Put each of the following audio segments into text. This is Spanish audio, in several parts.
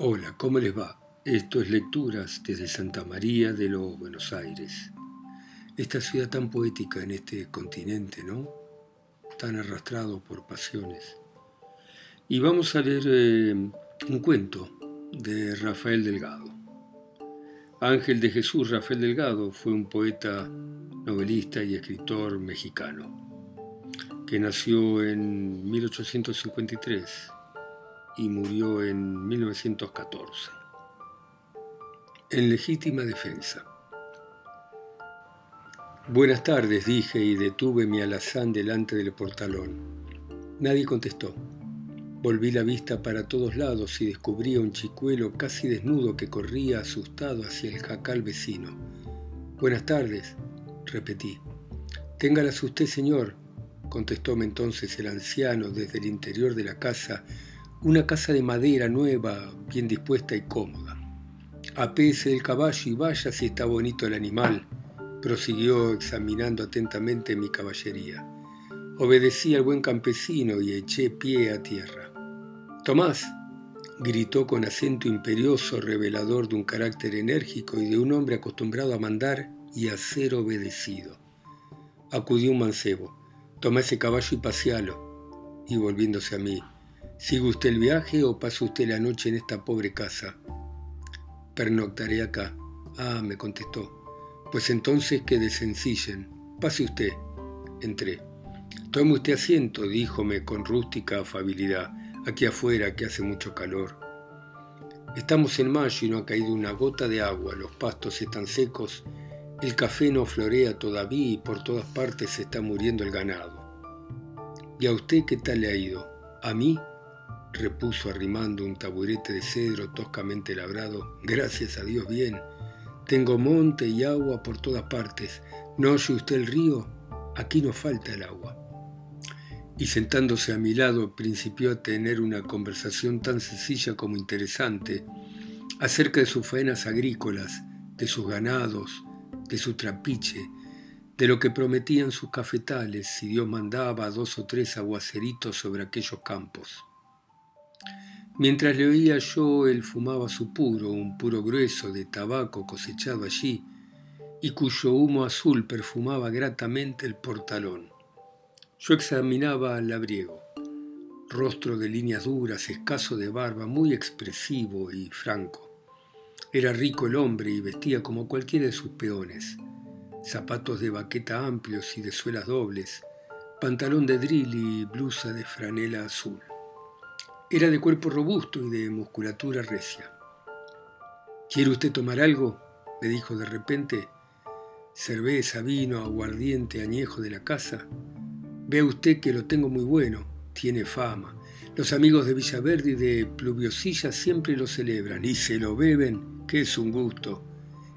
Hola, ¿cómo les va? Esto es Lecturas desde Santa María de los Buenos Aires. Esta ciudad tan poética en este continente, ¿no? Tan arrastrado por pasiones. Y vamos a leer eh, un cuento de Rafael Delgado. Ángel de Jesús Rafael Delgado fue un poeta, novelista y escritor mexicano, que nació en 1853 y murió en 1914. En legítima defensa. Buenas tardes, dije y detuve mi alazán delante del portalón. Nadie contestó. Volví la vista para todos lados y descubrí a un chicuelo casi desnudo que corría asustado hacia el jacal vecino. Buenas tardes, repetí. Téngalas usted, señor, contestóme entonces el anciano desde el interior de la casa una casa de madera nueva, bien dispuesta y cómoda. Apese el caballo y vaya si está bonito el animal, prosiguió examinando atentamente mi caballería. Obedecí al buen campesino y eché pie a tierra. Tomás, gritó con acento imperioso revelador de un carácter enérgico y de un hombre acostumbrado a mandar y a ser obedecido. Acudió un mancebo. Toma ese caballo y pasealo. Y volviéndose a mí, ¿Sigue usted el viaje o pasa usted la noche en esta pobre casa? Pernoctaré acá. Ah, me contestó. Pues entonces que desencillen. Pase usted. Entré. Tome usted asiento, díjome con rústica afabilidad. Aquí afuera que hace mucho calor. Estamos en mayo y no ha caído una gota de agua, los pastos están secos, el café no florea todavía y por todas partes se está muriendo el ganado. ¿Y a usted qué tal le ha ido? ¿A mí? Repuso arrimando un taburete de cedro toscamente labrado. Gracias a Dios bien. Tengo monte y agua por todas partes. ¿No oye usted el río? Aquí no falta el agua. Y sentándose a mi lado principió a tener una conversación tan sencilla como interesante acerca de sus faenas agrícolas, de sus ganados, de su trapiche, de lo que prometían sus cafetales si Dios mandaba dos o tres aguaceritos sobre aquellos campos. Mientras le oía yo, él fumaba su puro, un puro grueso de tabaco cosechado allí, y cuyo humo azul perfumaba gratamente el portalón. Yo examinaba al labriego, rostro de líneas duras, escaso de barba, muy expresivo y franco. Era rico el hombre y vestía como cualquiera de sus peones, zapatos de baqueta amplios y de suelas dobles, pantalón de drill y blusa de franela azul. Era de cuerpo robusto y de musculatura recia. ¿Quiere usted tomar algo? me dijo de repente. Cerveza, vino, aguardiente, añejo de la casa. Vea usted que lo tengo muy bueno, tiene fama. Los amigos de Villaverde y de Pluviosilla siempre lo celebran y se lo beben, que es un gusto.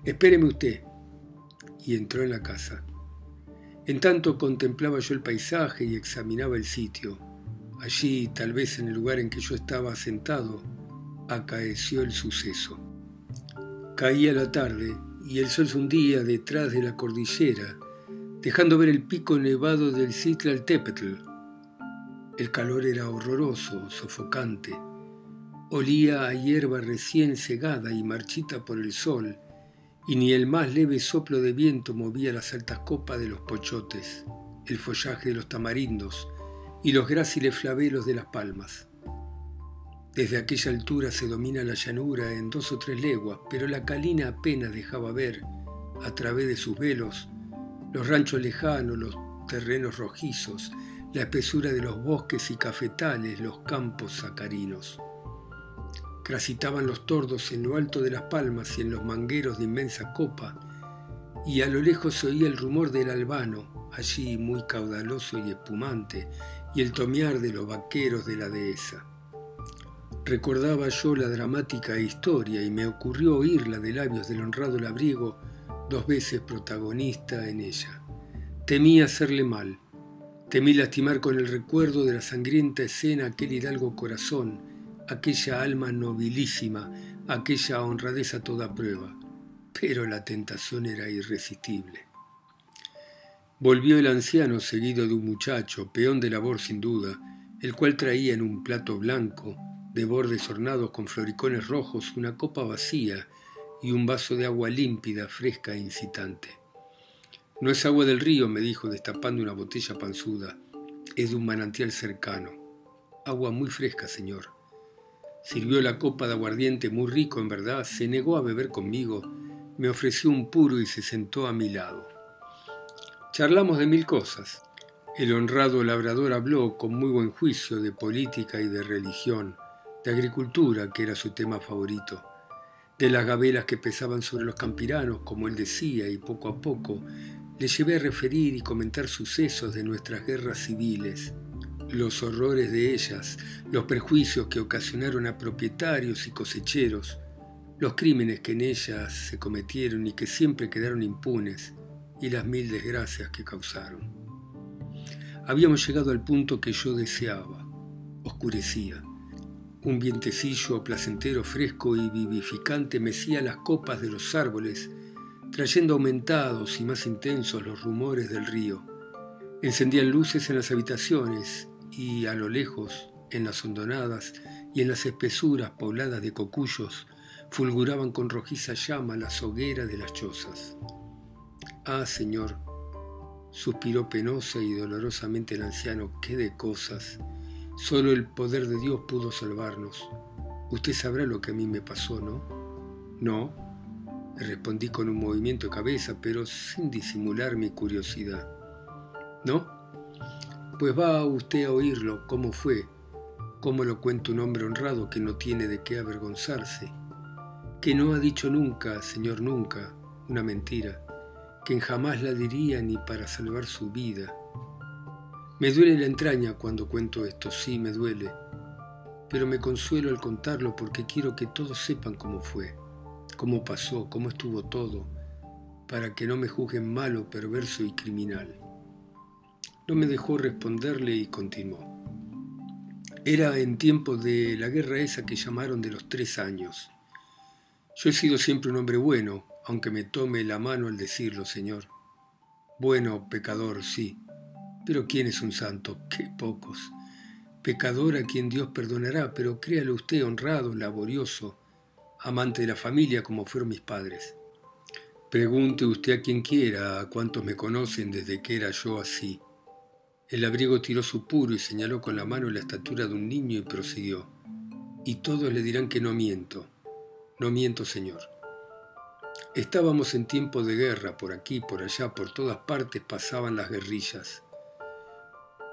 Espéreme usted. Y entró en la casa. En tanto contemplaba yo el paisaje y examinaba el sitio. Allí, tal vez en el lugar en que yo estaba sentado, acaeció el suceso. Caía la tarde y el sol se hundía detrás de la cordillera, dejando ver el pico nevado del Citlaltépetl. El calor era horroroso, sofocante. Olía a hierba recién cegada y marchita por el sol, y ni el más leve soplo de viento movía las altas copas de los pochotes, el follaje de los tamarindos, y los gráciles flabelos de las palmas. Desde aquella altura se domina la llanura en dos o tres leguas, pero la calina apenas dejaba ver, a través de sus velos, los ranchos lejanos, los terrenos rojizos, la espesura de los bosques y cafetales, los campos sacarinos. Crasitaban los tordos en lo alto de las palmas y en los mangueros de inmensa copa, y a lo lejos se oía el rumor del albano, allí muy caudaloso y espumante, y el tomear de los vaqueros de la dehesa. Recordaba yo la dramática historia y me ocurrió oírla de labios del honrado labriego, dos veces protagonista en ella. Temí hacerle mal, temí lastimar con el recuerdo de la sangrienta escena aquel hidalgo corazón, aquella alma nobilísima, aquella honradez a toda prueba, pero la tentación era irresistible. Volvió el anciano seguido de un muchacho, peón de labor sin duda, el cual traía en un plato blanco de bordes ornados con floricones rojos, una copa vacía y un vaso de agua límpida, fresca e incitante. No es agua del río, me dijo, destapando una botella panzuda. Es de un manantial cercano. Agua muy fresca, señor. Sirvió la copa de aguardiente muy rico, en verdad, se negó a beber conmigo, me ofreció un puro y se sentó a mi lado. Charlamos de mil cosas. El honrado labrador habló con muy buen juicio de política y de religión, de agricultura, que era su tema favorito, de las gabelas que pesaban sobre los campiranos, como él decía, y poco a poco le llevé a referir y comentar sucesos de nuestras guerras civiles, los horrores de ellas, los prejuicios que ocasionaron a propietarios y cosecheros, los crímenes que en ellas se cometieron y que siempre quedaron impunes, y las mil desgracias que causaron. Habíamos llegado al punto que yo deseaba, oscurecía. Un vientecillo placentero, fresco y vivificante mecía las copas de los árboles, trayendo aumentados y más intensos los rumores del río. Encendían luces en las habitaciones y a lo lejos, en las hondonadas y en las espesuras pobladas de cocuyos, fulguraban con rojiza llama las hogueras de las chozas. Ah, Señor, suspiró penosa y dolorosamente el anciano, qué de cosas. Solo el poder de Dios pudo salvarnos. Usted sabrá lo que a mí me pasó, ¿no? No, respondí con un movimiento de cabeza, pero sin disimular mi curiosidad. ¿No? Pues va usted a oírlo, cómo fue, cómo lo cuenta un hombre honrado que no tiene de qué avergonzarse, que no ha dicho nunca, Señor, nunca, una mentira que jamás la diría ni para salvar su vida. Me duele la entraña cuando cuento esto, sí me duele, pero me consuelo al contarlo porque quiero que todos sepan cómo fue, cómo pasó, cómo estuvo todo, para que no me juzguen malo, perverso y criminal. No me dejó responderle y continuó. Era en tiempo de la guerra esa que llamaron de los tres años. Yo he sido siempre un hombre bueno, aunque me tome la mano al decirlo, Señor. Bueno, pecador, sí, pero ¿quién es un santo? Qué pocos. Pecador a quien Dios perdonará, pero créalo usted honrado, laborioso, amante de la familia como fueron mis padres. Pregunte usted a quien quiera, a cuantos me conocen desde que era yo así. El abrigo tiró su puro y señaló con la mano la estatura de un niño y prosiguió. Y todos le dirán que no miento. No miento, Señor. Estábamos en tiempo de guerra, por aquí, por allá, por todas partes pasaban las guerrillas.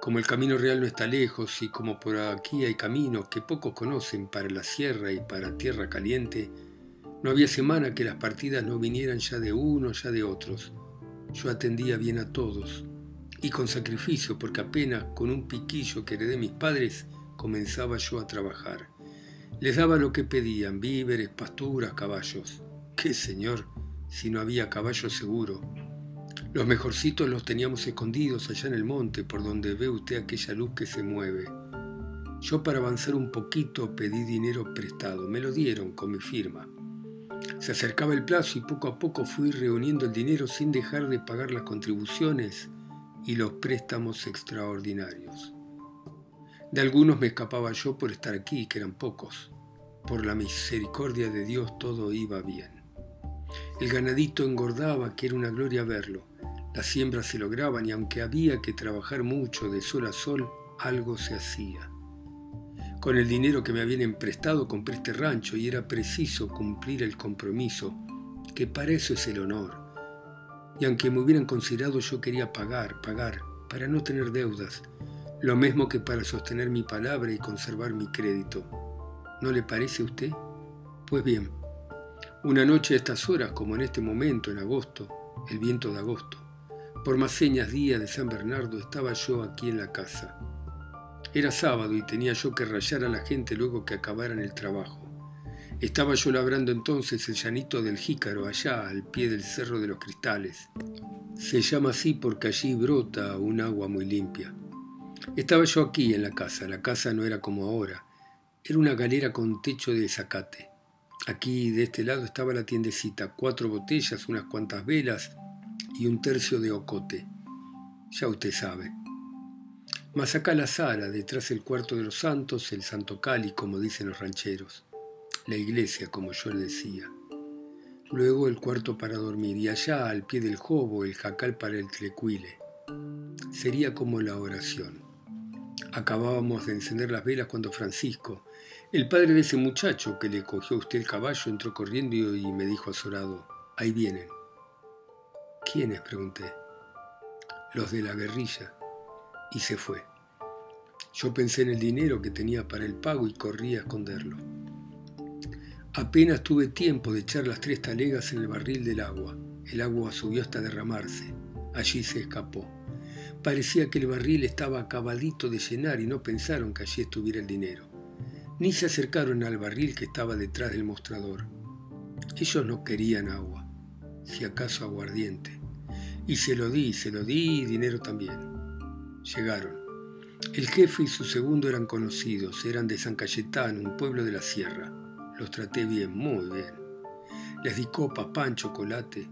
Como el camino real no está lejos y como por aquí hay caminos que pocos conocen para la sierra y para tierra caliente, no había semana que las partidas no vinieran ya de unos, ya de otros. Yo atendía bien a todos y con sacrificio porque apenas con un piquillo que heredé mis padres comenzaba yo a trabajar. Les daba lo que pedían, víveres, pasturas, caballos. ¿Qué señor? Si no había caballo seguro. Los mejorcitos los teníamos escondidos allá en el monte, por donde ve usted aquella luz que se mueve. Yo para avanzar un poquito pedí dinero prestado, me lo dieron con mi firma. Se acercaba el plazo y poco a poco fui reuniendo el dinero sin dejar de pagar las contribuciones y los préstamos extraordinarios. De algunos me escapaba yo por estar aquí, que eran pocos. Por la misericordia de Dios todo iba bien. El ganadito engordaba, que era una gloria verlo. Las siembras se lograban y aunque había que trabajar mucho de sol a sol, algo se hacía. Con el dinero que me habían emprestado compré este rancho y era preciso cumplir el compromiso, que para eso es el honor. Y aunque me hubieran considerado yo quería pagar, pagar, para no tener deudas, lo mismo que para sostener mi palabra y conservar mi crédito. ¿No le parece a usted? Pues bien, una noche a estas horas, como en este momento, en agosto, el viento de agosto, por más señas día de San Bernardo, estaba yo aquí en la casa. Era sábado y tenía yo que rayar a la gente luego que acabaran el trabajo. Estaba yo labrando entonces el llanito del Jícaro, allá al pie del Cerro de los Cristales. Se llama así porque allí brota un agua muy limpia. Estaba yo aquí en la casa. La casa no era como ahora. Era una galera con techo de zacate. Aquí de este lado estaba la tiendecita, cuatro botellas, unas cuantas velas y un tercio de ocote. Ya usted sabe. Más acá la sala, detrás el cuarto de los santos, el santo Cali, como dicen los rancheros. La iglesia, como yo le decía. Luego el cuarto para dormir y allá, al pie del jobo, el jacal para el tlecuile. Sería como la oración. Acabábamos de encender las velas cuando Francisco, el padre de ese muchacho que le cogió a usted el caballo, entró corriendo y me dijo azorado, ahí vienen. ¿Quiénes? pregunté. Los de la guerrilla. Y se fue. Yo pensé en el dinero que tenía para el pago y corrí a esconderlo. Apenas tuve tiempo de echar las tres talegas en el barril del agua. El agua subió hasta derramarse. Allí se escapó. Parecía que el barril estaba acabadito de llenar y no pensaron que allí estuviera el dinero. Ni se acercaron al barril que estaba detrás del mostrador. Ellos no querían agua, si acaso aguardiente. Y se lo di, se lo di y dinero también. Llegaron. El jefe y su segundo eran conocidos, eran de San Cayetano, un pueblo de la sierra. Los traté bien, muy bien. Les di copas, pan, chocolate.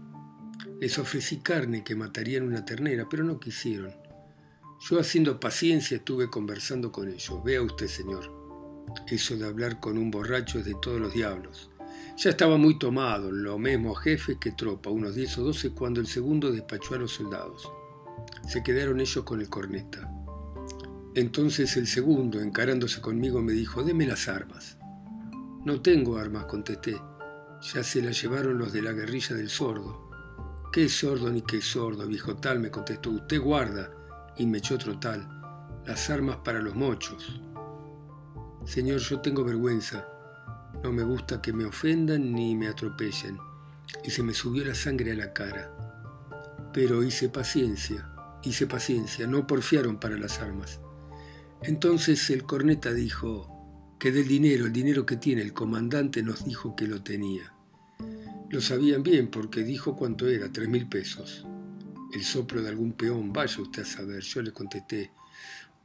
Les ofrecí carne que matarían una ternera, pero no quisieron. Yo haciendo paciencia estuve conversando con ellos. Vea usted, señor. Eso de hablar con un borracho es de todos los diablos. Ya estaba muy tomado, lo mismo jefe que tropa, unos 10 o 12, cuando el segundo despachó a los soldados. Se quedaron ellos con el corneta. Entonces el segundo, encarándose conmigo, me dijo, deme las armas. No tengo armas, contesté. Ya se las llevaron los de la guerrilla del sordo. ¿Qué sordo ni qué sordo, viejo tal? me contestó. Usted guarda. Y me echó otro tal. Las armas para los mochos. Señor, yo tengo vergüenza. No me gusta que me ofendan ni me atropellen. Y se me subió la sangre a la cara. Pero hice paciencia, hice paciencia, no porfiaron para las armas. Entonces el corneta dijo que del dinero, el dinero que tiene el comandante nos dijo que lo tenía. Lo sabían bien porque dijo cuánto era, tres mil pesos. El soplo de algún peón, vaya usted a saber. Yo le contesté,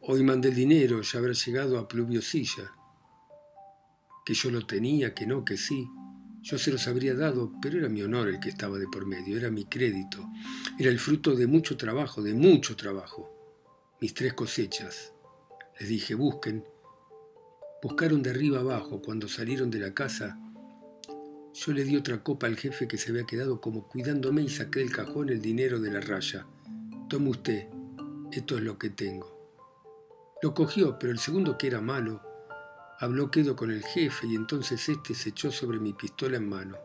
hoy mandé el dinero, ya habrá llegado a pluviosilla. Que yo lo tenía, que no, que sí. Yo se los habría dado, pero era mi honor el que estaba de por medio, era mi crédito, era el fruto de mucho trabajo, de mucho trabajo. Mis tres cosechas. Les dije, busquen. Buscaron de arriba abajo. Cuando salieron de la casa, yo le di otra copa al jefe que se había quedado como cuidándome y saqué del cajón el dinero de la raya. Tome usted, esto es lo que tengo. Lo cogió, pero el segundo que era malo, Habló quedo con el jefe y entonces este se echó sobre mi pistola en mano.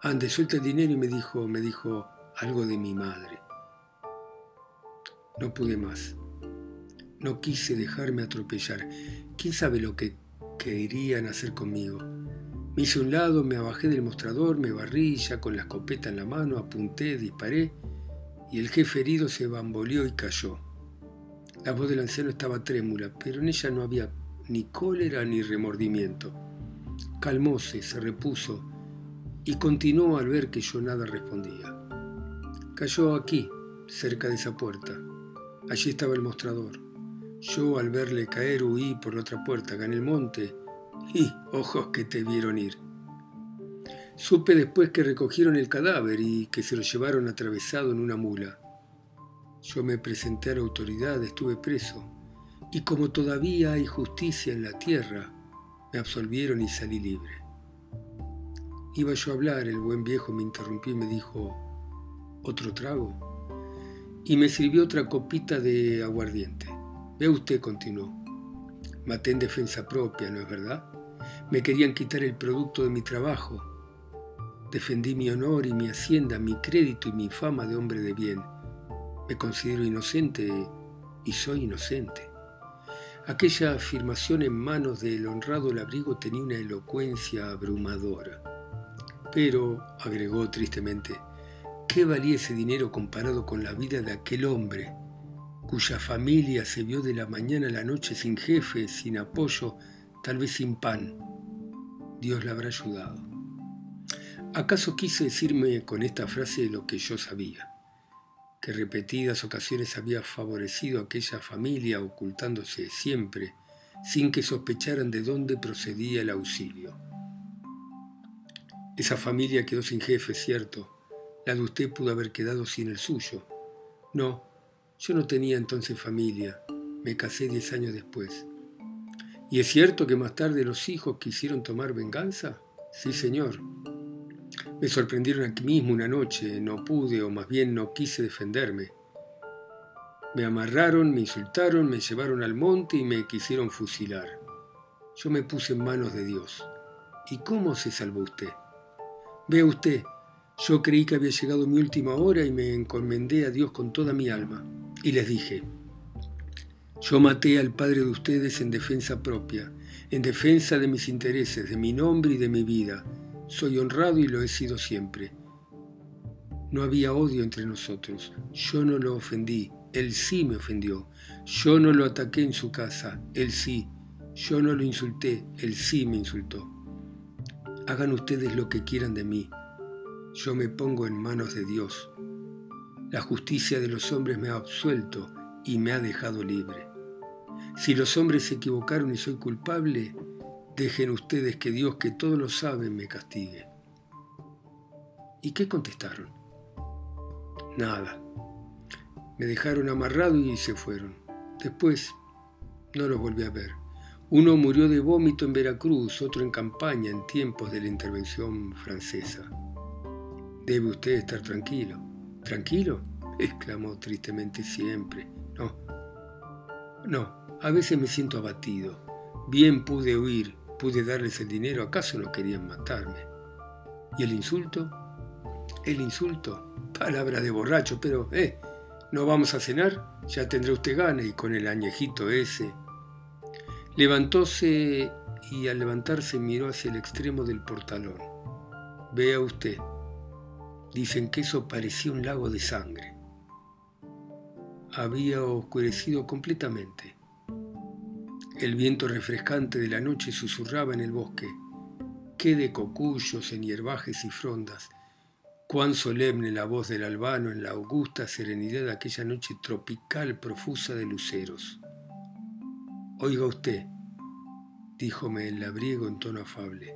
Ande, suelta el dinero y me dijo, me dijo algo de mi madre. No pude más. No quise dejarme atropellar. ¿Quién sabe lo que querían hacer conmigo? Me hice un lado, me abajé del mostrador, me barrí ya con la escopeta en la mano, apunté, disparé y el jefe herido se bamboleó y cayó. La voz del anciano estaba trémula, pero en ella no había ni cólera ni remordimiento. Calmóse, se repuso y continuó al ver que yo nada respondía. Cayó aquí, cerca de esa puerta. Allí estaba el mostrador. Yo al verle caer huí por la otra puerta, gané el monte y ojos que te vieron ir. Supe después que recogieron el cadáver y que se lo llevaron atravesado en una mula. Yo me presenté a la autoridad, estuve preso. Y como todavía hay justicia en la tierra, me absolvieron y salí libre. Iba yo a hablar, el buen viejo me interrumpió y me dijo, ¿otro trago? Y me sirvió otra copita de aguardiente. Ve usted, continuó. Maté en defensa propia, ¿no es verdad? Me querían quitar el producto de mi trabajo. Defendí mi honor y mi hacienda, mi crédito y mi fama de hombre de bien. Me considero inocente y soy inocente. Aquella afirmación en manos del honrado labrigo tenía una elocuencia abrumadora. Pero, agregó tristemente, ¿qué valía ese dinero comparado con la vida de aquel hombre, cuya familia se vio de la mañana a la noche sin jefe, sin apoyo, tal vez sin pan? Dios la habrá ayudado. ¿Acaso quise decirme con esta frase lo que yo sabía? que repetidas ocasiones había favorecido a aquella familia ocultándose siempre, sin que sospecharan de dónde procedía el auxilio. Esa familia quedó sin jefe, cierto. La de usted pudo haber quedado sin el suyo. No, yo no tenía entonces familia. Me casé diez años después. ¿Y es cierto que más tarde los hijos quisieron tomar venganza? Sí, señor. Me sorprendieron aquí mismo una noche, no pude, o más bien no quise defenderme. Me amarraron, me insultaron, me llevaron al monte y me quisieron fusilar. Yo me puse en manos de Dios. ¿Y cómo se salvó usted? Vea usted, yo creí que había llegado mi última hora y me encomendé a Dios con toda mi alma. Y les dije, yo maté al padre de ustedes en defensa propia, en defensa de mis intereses, de mi nombre y de mi vida. Soy honrado y lo he sido siempre. No había odio entre nosotros. Yo no lo ofendí. Él sí me ofendió. Yo no lo ataqué en su casa. Él sí. Yo no lo insulté. Él sí me insultó. Hagan ustedes lo que quieran de mí. Yo me pongo en manos de Dios. La justicia de los hombres me ha absuelto y me ha dejado libre. Si los hombres se equivocaron y soy culpable, dejen ustedes que Dios, que todo lo sabe, me castigue. ¿Y qué contestaron? Nada. Me dejaron amarrado y se fueron. Después no los volví a ver. Uno murió de vómito en Veracruz, otro en campaña en tiempos de la intervención francesa. Debe usted estar tranquilo. ¿Tranquilo? exclamó tristemente siempre. No. No, a veces me siento abatido. Bien pude huir, pude darles el dinero, ¿acaso no querían matarme? ¿Y el insulto? El insulto, palabra de borracho, pero, eh, ¿No vamos a cenar? Ya tendrá usted gana y con el añejito ese. Levantóse y al levantarse miró hacia el extremo del portalón. Vea usted, dicen que eso parecía un lago de sangre. Había oscurecido completamente. El viento refrescante de la noche susurraba en el bosque. Qué de cocuyos en hierbajes y frondas, Cuán solemne la voz del albano en la augusta serenidad de aquella noche tropical profusa de luceros. Oiga usted, díjome el labriego en tono afable,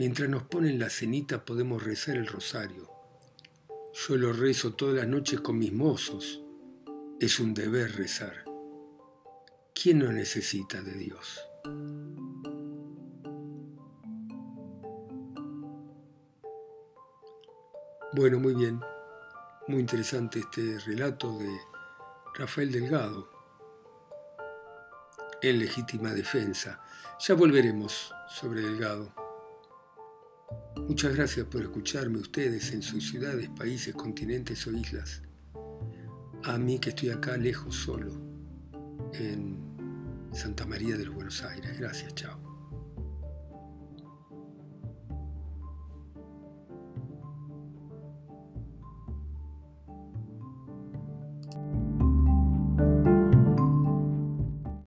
mientras nos ponen la cenita podemos rezar el rosario. Yo lo rezo todas las noches con mis mozos. Es un deber rezar. ¿Quién no necesita de Dios? Bueno, muy bien. Muy interesante este relato de Rafael Delgado en legítima defensa. Ya volveremos sobre Delgado. Muchas gracias por escucharme ustedes en sus ciudades, países, continentes o islas. A mí que estoy acá lejos solo, en Santa María de los Buenos Aires. Gracias, chao.